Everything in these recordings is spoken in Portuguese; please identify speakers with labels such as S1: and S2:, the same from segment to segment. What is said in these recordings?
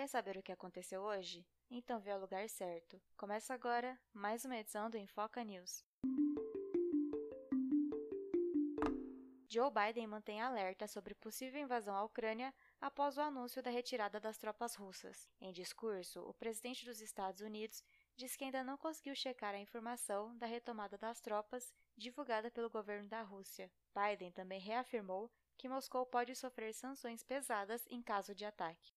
S1: Quer saber o que aconteceu hoje? Então veio ao lugar certo. Começa agora mais uma edição do Enfoca News. Joe Biden mantém alerta sobre possível invasão à Ucrânia após o anúncio da retirada das tropas russas. Em discurso, o presidente dos Estados Unidos diz que ainda não conseguiu checar a informação da retomada das tropas divulgada pelo governo da Rússia. Biden também reafirmou que Moscou pode sofrer sanções pesadas em caso de ataque.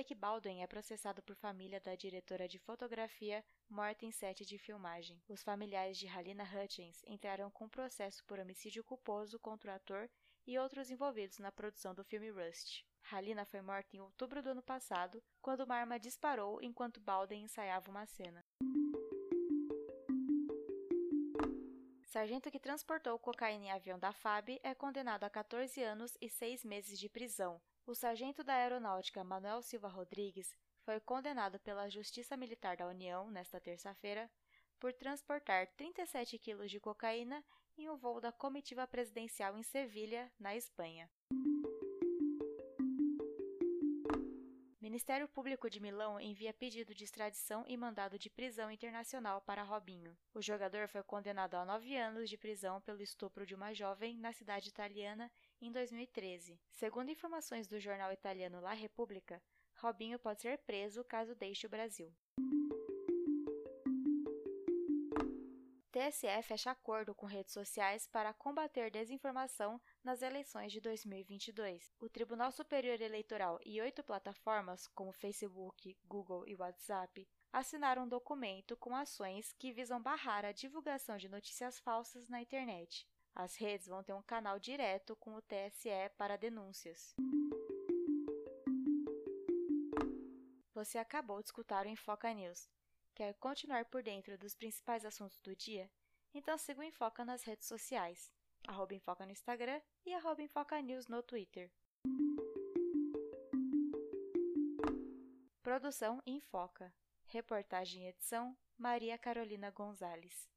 S1: Alec Baldwin é processado por família da diretora de fotografia morta em sete de filmagem. Os familiares de Halina Hutchins entraram com processo por homicídio culposo contra o ator e outros envolvidos na produção do filme Rust. Halina foi morta em outubro do ano passado, quando uma arma disparou enquanto Baldwin ensaiava uma cena. Sargento que transportou cocaína em avião da FAB é condenado a 14 anos e 6 meses de prisão, o sargento da Aeronáutica Manuel Silva Rodrigues foi condenado pela Justiça Militar da União nesta terça-feira por transportar 37 quilos de cocaína em um voo da comitiva presidencial em Sevilha, na Espanha. Ministério Público de Milão envia pedido de extradição e mandado de prisão internacional para Robinho. O jogador foi condenado a nove anos de prisão pelo estupro de uma jovem na cidade italiana em 2013. Segundo informações do jornal italiano La Repubblica, Robinho pode ser preso caso deixe o Brasil. TSE fecha acordo com redes sociais para combater desinformação nas eleições de 2022. O Tribunal Superior Eleitoral e oito plataformas, como Facebook, Google e WhatsApp, assinaram um documento com ações que visam barrar a divulgação de notícias falsas na internet. As redes vão ter um canal direto com o TSE para denúncias. Você acabou de escutar o Enfoca News. Quer continuar por dentro dos principais assuntos do dia? Então siga o Enfoca nas redes sociais, arroba Enfoca no Instagram e arroba Enfoca News no Twitter. Produção Enfoca. Reportagem e edição Maria Carolina Gonzalez.